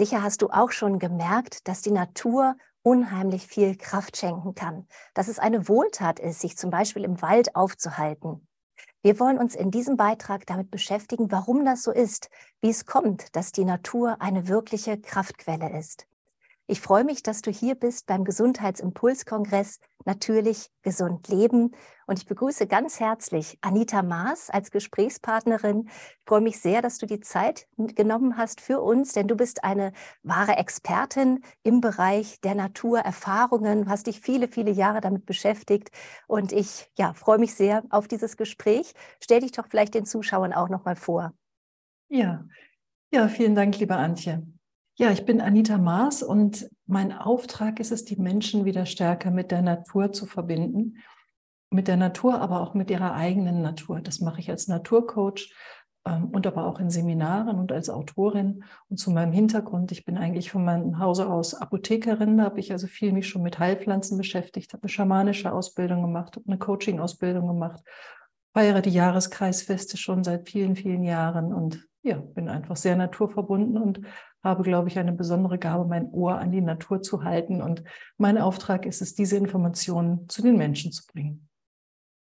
Sicher hast du auch schon gemerkt, dass die Natur unheimlich viel Kraft schenken kann, dass es eine Wohltat ist, sich zum Beispiel im Wald aufzuhalten. Wir wollen uns in diesem Beitrag damit beschäftigen, warum das so ist, wie es kommt, dass die Natur eine wirkliche Kraftquelle ist. Ich freue mich, dass du hier bist beim Gesundheitsimpulskongress Natürlich gesund leben. Und ich begrüße ganz herzlich Anita Maas als Gesprächspartnerin. Ich freue mich sehr, dass du die Zeit genommen hast für uns, denn du bist eine wahre Expertin im Bereich der Naturerfahrungen. Du hast dich viele, viele Jahre damit beschäftigt. Und ich ja, freue mich sehr auf dieses Gespräch. Stell dich doch vielleicht den Zuschauern auch noch mal vor. Ja, ja, vielen Dank, liebe Antje. Ja, ich bin Anita Maas und mein Auftrag ist es, die Menschen wieder stärker mit der Natur zu verbinden. Mit der Natur, aber auch mit ihrer eigenen Natur. Das mache ich als Naturcoach ähm, und aber auch in Seminaren und als Autorin. Und zu meinem Hintergrund, ich bin eigentlich von meinem Hause aus Apothekerin, da habe ich also viel mich schon mit Heilpflanzen beschäftigt, habe eine schamanische Ausbildung gemacht, eine Coaching-Ausbildung gemacht, feiere die Jahreskreisfeste schon seit vielen, vielen Jahren und ja, bin einfach sehr naturverbunden und habe, glaube ich, eine besondere Gabe, mein Ohr an die Natur zu halten. Und mein Auftrag ist es, diese Informationen zu den Menschen zu bringen.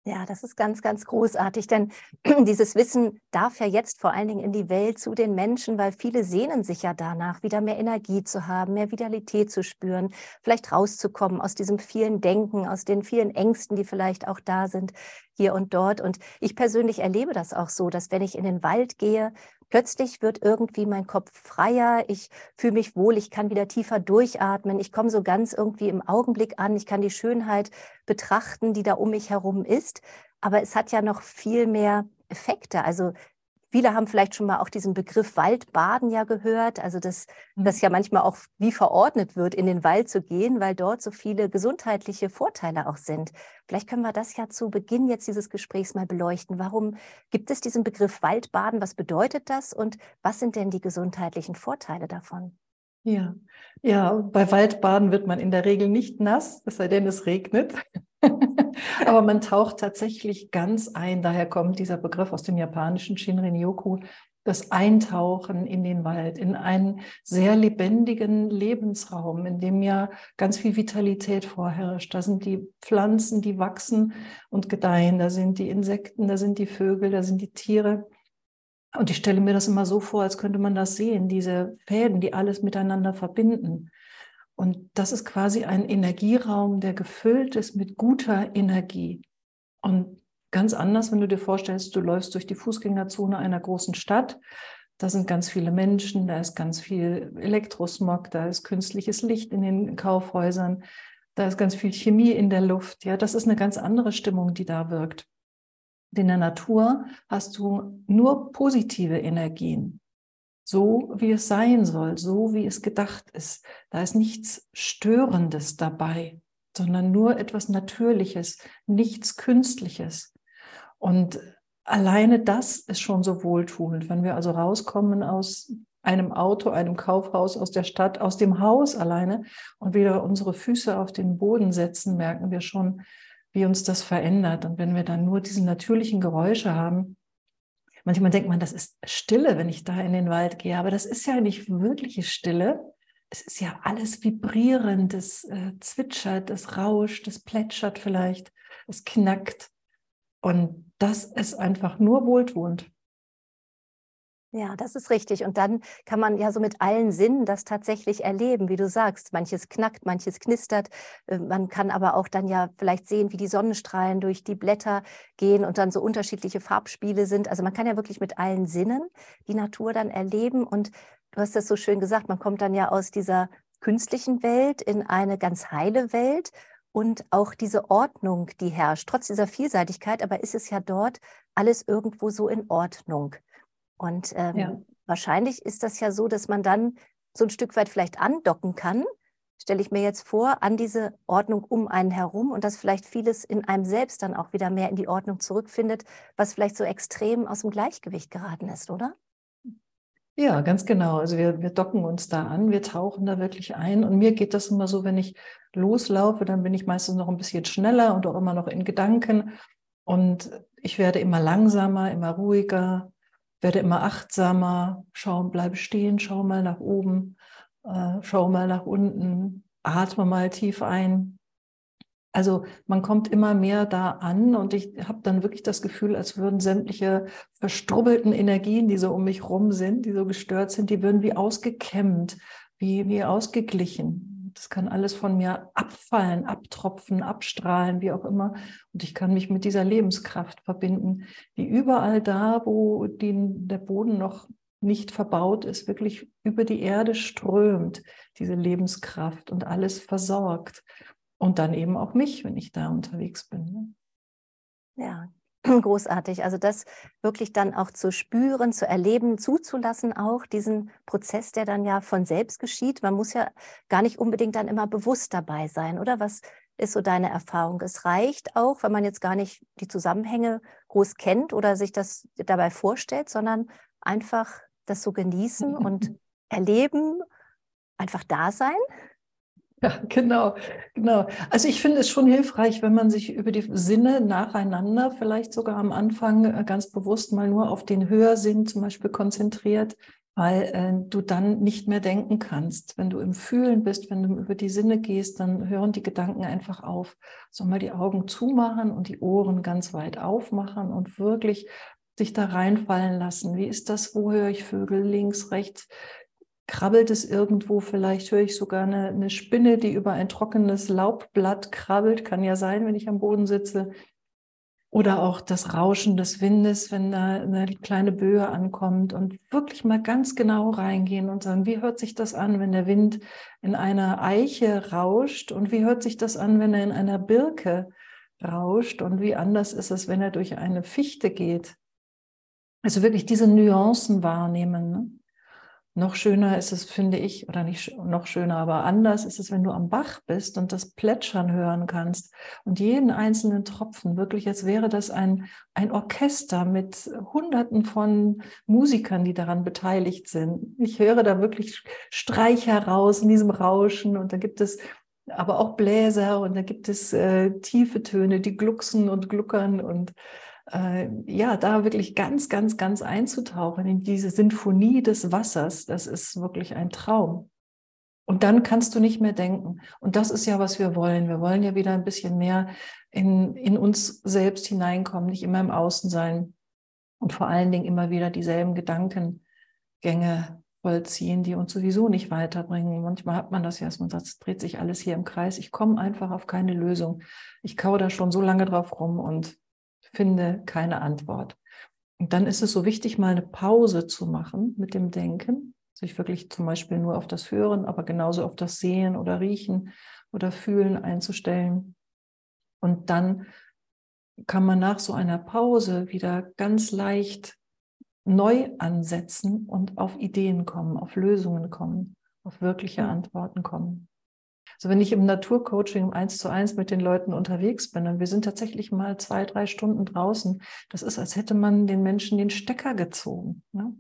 Ja, das ist ganz, ganz großartig, denn dieses Wissen darf ja jetzt vor allen Dingen in die Welt zu den Menschen, weil viele sehnen sich ja danach, wieder mehr Energie zu haben, mehr Vitalität zu spüren, vielleicht rauszukommen aus diesem vielen Denken, aus den vielen Ängsten, die vielleicht auch da sind hier und dort. Und ich persönlich erlebe das auch so, dass wenn ich in den Wald gehe, Plötzlich wird irgendwie mein Kopf freier, ich fühle mich wohl, ich kann wieder tiefer durchatmen, ich komme so ganz irgendwie im Augenblick an, ich kann die Schönheit betrachten, die da um mich herum ist. Aber es hat ja noch viel mehr Effekte. Also Viele haben vielleicht schon mal auch diesen Begriff Waldbaden ja gehört, also dass das mhm. ja manchmal auch wie verordnet wird, in den Wald zu gehen, weil dort so viele gesundheitliche Vorteile auch sind. Vielleicht können wir das ja zu Beginn jetzt dieses Gesprächs mal beleuchten. Warum gibt es diesen Begriff Waldbaden? Was bedeutet das und was sind denn die gesundheitlichen Vorteile davon? Ja, ja, bei Waldbaden wird man in der Regel nicht nass, es sei denn, es regnet. Aber man taucht tatsächlich ganz ein. Daher kommt dieser Begriff aus dem japanischen Shinrin-yoku, das Eintauchen in den Wald, in einen sehr lebendigen Lebensraum, in dem ja ganz viel Vitalität vorherrscht. Da sind die Pflanzen, die wachsen und gedeihen, da sind die Insekten, da sind die Vögel, da sind die Tiere. Und ich stelle mir das immer so vor, als könnte man das sehen, diese Fäden, die alles miteinander verbinden. Und das ist quasi ein Energieraum, der gefüllt ist mit guter Energie. Und ganz anders, wenn du dir vorstellst, du läufst durch die Fußgängerzone einer großen Stadt. Da sind ganz viele Menschen, da ist ganz viel Elektrosmog, da ist künstliches Licht in den Kaufhäusern, da ist ganz viel Chemie in der Luft. Ja, das ist eine ganz andere Stimmung, die da wirkt. In der Natur hast du nur positive Energien so wie es sein soll, so wie es gedacht ist. Da ist nichts Störendes dabei, sondern nur etwas Natürliches, nichts Künstliches. Und alleine das ist schon so wohltuend. Wenn wir also rauskommen aus einem Auto, einem Kaufhaus, aus der Stadt, aus dem Haus alleine und wieder unsere Füße auf den Boden setzen, merken wir schon, wie uns das verändert. Und wenn wir dann nur diese natürlichen Geräusche haben, Manchmal denkt man, das ist Stille, wenn ich da in den Wald gehe, aber das ist ja nicht wirkliche Stille. Es ist ja alles vibrierend, es äh, zwitschert, es rauscht, es plätschert vielleicht, es knackt. Und das ist einfach nur wohltuend. Ja, das ist richtig. Und dann kann man ja so mit allen Sinnen das tatsächlich erleben, wie du sagst. Manches knackt, manches knistert. Äh, man kann aber auch dann ja vielleicht sehen, wie die Sonnenstrahlen durch die Blätter gehen und dann so unterschiedliche Farbspiele sind. Also man kann ja wirklich mit allen Sinnen die Natur dann erleben. Und du hast das so schön gesagt, man kommt dann ja aus dieser künstlichen Welt in eine ganz heile Welt. Und auch diese Ordnung, die herrscht, trotz dieser Vielseitigkeit, aber ist es ja dort alles irgendwo so in Ordnung. Und ähm, ja. wahrscheinlich ist das ja so, dass man dann so ein Stück weit vielleicht andocken kann, stelle ich mir jetzt vor, an diese Ordnung um einen herum und dass vielleicht vieles in einem selbst dann auch wieder mehr in die Ordnung zurückfindet, was vielleicht so extrem aus dem Gleichgewicht geraten ist, oder? Ja, ganz genau. Also wir, wir docken uns da an, wir tauchen da wirklich ein. Und mir geht das immer so, wenn ich loslaufe, dann bin ich meistens noch ein bisschen schneller und auch immer noch in Gedanken. Und ich werde immer langsamer, immer ruhiger, werde immer achtsamer, schau, bleibe stehen, schau mal nach oben äh, schau mal nach unten, atme mal tief ein. Also man kommt immer mehr da an und ich habe dann wirklich das Gefühl, als würden sämtliche verstrubbelten Energien, die so um mich rum sind, die so gestört sind, die würden wie ausgekämmt, wie, wie ausgeglichen. Das kann alles von mir abfallen, abtropfen, abstrahlen, wie auch immer. Und ich kann mich mit dieser Lebenskraft verbinden, die überall da, wo die, der Boden noch nicht verbaut ist, wirklich über die Erde strömt, diese Lebenskraft und alles versorgt. Und dann eben auch mich, wenn ich da unterwegs bin. Ne? Ja, großartig. Also das wirklich dann auch zu spüren, zu erleben, zuzulassen, auch diesen Prozess, der dann ja von selbst geschieht. Man muss ja gar nicht unbedingt dann immer bewusst dabei sein, oder? Was ist so deine Erfahrung? Es reicht auch, wenn man jetzt gar nicht die Zusammenhänge groß kennt oder sich das dabei vorstellt, sondern einfach das so genießen und erleben, einfach da sein. Ja, genau, genau. Also ich finde es schon hilfreich, wenn man sich über die Sinne nacheinander, vielleicht sogar am Anfang äh, ganz bewusst mal nur auf den Hörsinn zum Beispiel konzentriert, weil äh, du dann nicht mehr denken kannst. Wenn du im Fühlen bist, wenn du über die Sinne gehst, dann hören die Gedanken einfach auf. So mal die Augen zumachen und die Ohren ganz weit aufmachen und wirklich sich da reinfallen lassen. Wie ist das? Wo höre ich Vögel? Links, rechts? Krabbelt es irgendwo? Vielleicht höre ich sogar eine, eine Spinne, die über ein trockenes Laubblatt krabbelt. Kann ja sein, wenn ich am Boden sitze. Oder auch das Rauschen des Windes, wenn da eine kleine Böe ankommt und wirklich mal ganz genau reingehen und sagen, wie hört sich das an, wenn der Wind in einer Eiche rauscht und wie hört sich das an, wenn er in einer Birke rauscht und wie anders ist es, wenn er durch eine Fichte geht. Also wirklich diese Nuancen wahrnehmen. Ne? Noch schöner ist es, finde ich, oder nicht noch schöner, aber anders ist es, wenn du am Bach bist und das Plätschern hören kannst und jeden einzelnen Tropfen, wirklich, als wäre das ein, ein Orchester mit Hunderten von Musikern, die daran beteiligt sind. Ich höre da wirklich Streicher raus in diesem Rauschen und da gibt es aber auch Bläser und da gibt es äh, tiefe Töne, die glucksen und gluckern und äh, ja, da wirklich ganz, ganz, ganz einzutauchen in diese Sinfonie des Wassers, das ist wirklich ein Traum. Und dann kannst du nicht mehr denken. Und das ist ja, was wir wollen. Wir wollen ja wieder ein bisschen mehr in, in uns selbst hineinkommen, nicht immer im Außen sein und vor allen Dingen immer wieder dieselben Gedankengänge vollziehen, die uns sowieso nicht weiterbringen. Manchmal hat man das ja, dass man sagt, es dreht sich alles hier im Kreis. Ich komme einfach auf keine Lösung. Ich kau da schon so lange drauf rum und finde keine Antwort. Und dann ist es so wichtig, mal eine Pause zu machen mit dem Denken, sich wirklich zum Beispiel nur auf das Hören, aber genauso auf das Sehen oder Riechen oder Fühlen einzustellen. Und dann kann man nach so einer Pause wieder ganz leicht neu ansetzen und auf Ideen kommen, auf Lösungen kommen, auf wirkliche Antworten kommen. Also wenn ich im Naturcoaching im Eins zu eins mit den Leuten unterwegs bin und wir sind tatsächlich mal zwei, drei Stunden draußen, das ist, als hätte man den Menschen den Stecker gezogen. Ne?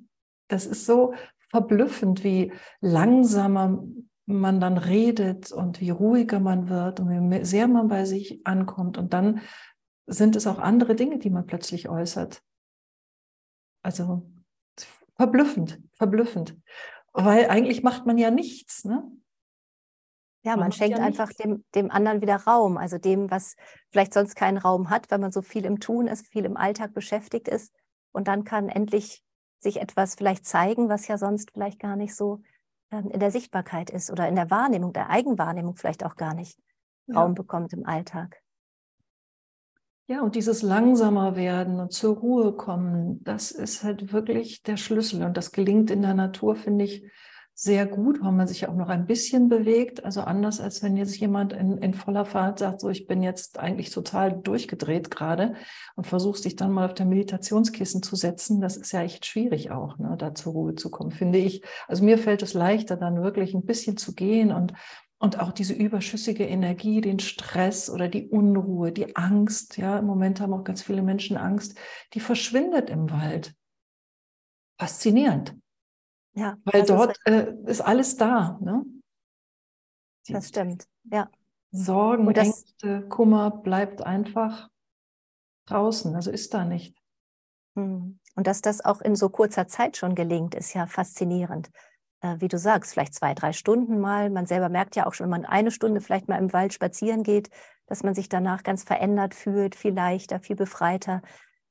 Das ist so verblüffend, wie langsamer man dann redet und wie ruhiger man wird und wie sehr man bei sich ankommt. Und dann sind es auch andere Dinge, die man plötzlich äußert. Also verblüffend, verblüffend. Weil eigentlich macht man ja nichts. Ne? Ja, man, man schenkt ja einfach dem, dem anderen wieder Raum, also dem, was vielleicht sonst keinen Raum hat, weil man so viel im Tun ist, viel im Alltag beschäftigt ist. Und dann kann endlich sich etwas vielleicht zeigen, was ja sonst vielleicht gar nicht so ähm, in der Sichtbarkeit ist oder in der Wahrnehmung, der Eigenwahrnehmung vielleicht auch gar nicht ja. Raum bekommt im Alltag. Ja, und dieses langsamer werden und zur Ruhe kommen, das ist halt wirklich der Schlüssel. Und das gelingt in der Natur, finde ich, sehr gut, weil man sich auch noch ein bisschen bewegt. Also anders als wenn jetzt jemand in, in voller Fahrt sagt, so ich bin jetzt eigentlich total durchgedreht gerade und versuchst dich dann mal auf der Meditationskissen zu setzen. Das ist ja echt schwierig auch, ne, da zur Ruhe zu kommen, finde ich. Also mir fällt es leichter, dann wirklich ein bisschen zu gehen und und auch diese überschüssige Energie, den Stress oder die Unruhe, die Angst, ja, im Moment haben auch ganz viele Menschen Angst, die verschwindet im Wald. Faszinierend. Ja, Weil dort ist, äh, ist, alles da. Ne? das stimmt, ja. Sorgen, das, Ängste, Kummer bleibt einfach draußen, also ist da nicht. Hm. Und dass das auch in so kurzer Zeit schon gelingt, ist ja faszinierend. äh, wie du sagst, vielleicht zwei, drei Stunden mal. Man selber merkt ja auch schon, wenn man eine Stunde vielleicht mal im Wald spazieren geht, dass man sich danach ganz verändert fühlt, viel leichter, viel befreiter,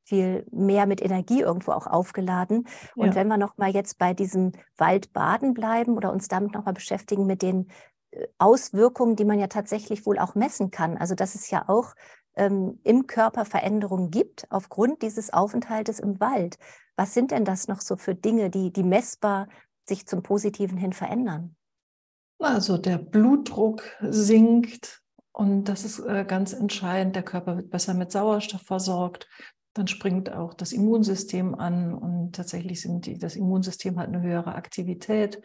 viel mehr mit Energie irgendwo auch aufgeladen. Und ja. wenn wir noch mal jetzt bei diesem Waldbaden bleiben oder uns damit noch mal beschäftigen mit den äh, Auswirkungen, die man ja tatsächlich wohl auch messen kann. Also dass es ja auch ähm, im Körper Veränderungen gibt aufgrund dieses Aufenthaltes im Wald. Was sind denn das noch so für Dinge, die, die messbar sich zum Positiven hin verändern? Also der Blutdruck sinkt und das ist äh, ganz entscheidend. Der Körper wird besser mit Sauerstoff versorgt. Dann springt auch das Immunsystem an und tatsächlich sind die, das Immunsystem hat eine höhere Aktivität,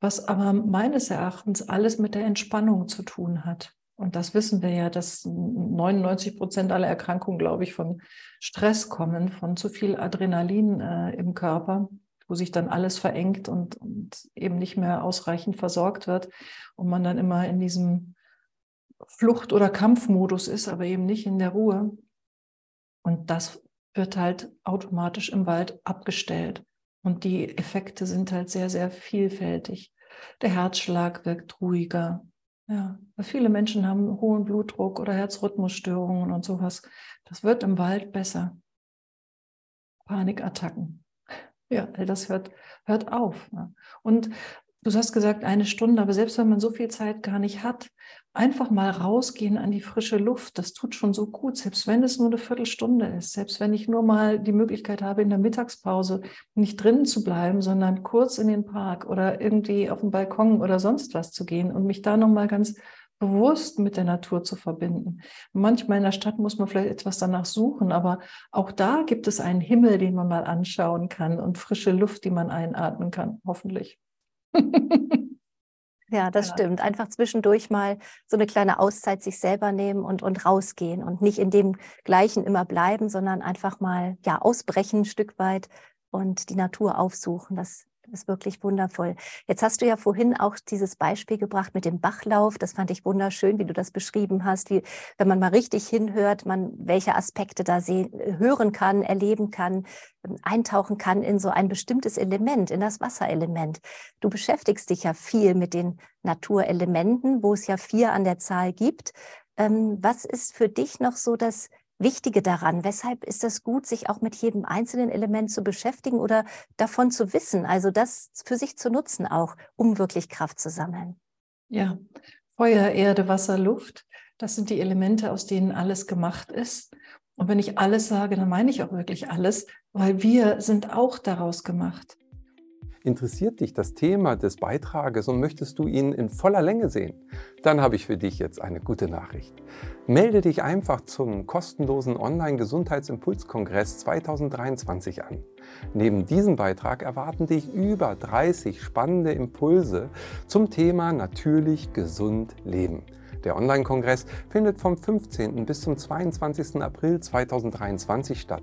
was aber meines Erachtens alles mit der Entspannung zu tun hat. Und das wissen wir ja, dass 99 Prozent aller Erkrankungen, glaube ich, von Stress kommen, von zu viel Adrenalin äh, im Körper, wo sich dann alles verengt und, und eben nicht mehr ausreichend versorgt wird und man dann immer in diesem Flucht- oder Kampfmodus ist, aber eben nicht in der Ruhe. Und das wird halt automatisch im Wald abgestellt. Und die Effekte sind halt sehr, sehr vielfältig. Der Herzschlag wirkt ruhiger, ja, viele Menschen haben hohen Blutdruck oder Herzrhythmusstörungen und sowas. Das wird im Wald besser. Panikattacken. Ja, das hört, hört auf. Und du hast gesagt, eine Stunde, aber selbst wenn man so viel Zeit gar nicht hat, einfach mal rausgehen an die frische Luft, das tut schon so gut, selbst wenn es nur eine Viertelstunde ist, selbst wenn ich nur mal die Möglichkeit habe, in der Mittagspause nicht drinnen zu bleiben, sondern kurz in den Park oder irgendwie auf den Balkon oder sonst was zu gehen und mich da nochmal ganz bewusst mit der Natur zu verbinden. Manchmal in der Stadt muss man vielleicht etwas danach suchen, aber auch da gibt es einen Himmel, den man mal anschauen kann und frische Luft, die man einatmen kann, hoffentlich. Ja, das ja. stimmt. Einfach zwischendurch mal so eine kleine Auszeit sich selber nehmen und, und rausgehen und nicht in dem Gleichen immer bleiben, sondern einfach mal ja ausbrechen ein Stück weit und die Natur aufsuchen. Das ist wirklich wundervoll. Jetzt hast du ja vorhin auch dieses Beispiel gebracht mit dem Bachlauf. Das fand ich wunderschön, wie du das beschrieben hast, wie wenn man mal richtig hinhört, man welche Aspekte da sehen, hören kann, erleben kann, eintauchen kann in so ein bestimmtes Element, in das Wasserelement. Du beschäftigst dich ja viel mit den Naturelementen, wo es ja vier an der Zahl gibt. Ähm, was ist für dich noch so das Wichtige daran? Weshalb ist das gut, sich auch mit jedem einzelnen Element zu beschäftigen oder davon zu wissen, also das für sich zu nutzen auch, um wirklich Kraft zu sammeln? Ja, Feuer, Erde, Wasser, Luft, das sind die Elemente, aus denen alles gemacht ist. Und wenn ich alles sage, dann meine ich auch wirklich alles, weil wir sind auch daraus gemacht. Interessiert dich das Thema des Beitrages und möchtest du ihn in voller Länge sehen? Dann habe ich für dich jetzt eine gute Nachricht. Melde dich einfach zum kostenlosen Online-Gesundheitsimpulskongress 2023 an. Neben diesem Beitrag erwarten dich über 30 spannende Impulse zum Thema natürlich gesund leben. Der Online-Kongress findet vom 15. bis zum 22. April 2023 statt.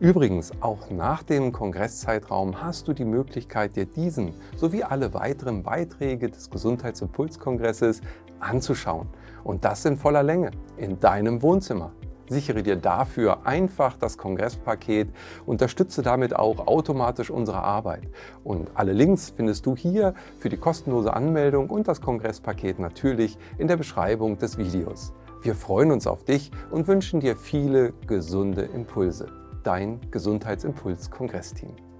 Übrigens, auch nach dem Kongresszeitraum hast du die Möglichkeit, dir diesen sowie alle weiteren Beiträge des Gesundheitsimpulskongresses anzuschauen. Und das in voller Länge, in deinem Wohnzimmer. Sichere dir dafür einfach das Kongresspaket, unterstütze damit auch automatisch unsere Arbeit. Und alle Links findest du hier für die kostenlose Anmeldung und das Kongresspaket natürlich in der Beschreibung des Videos. Wir freuen uns auf dich und wünschen dir viele gesunde Impulse. Dein Gesundheitsimpuls-Kongressteam.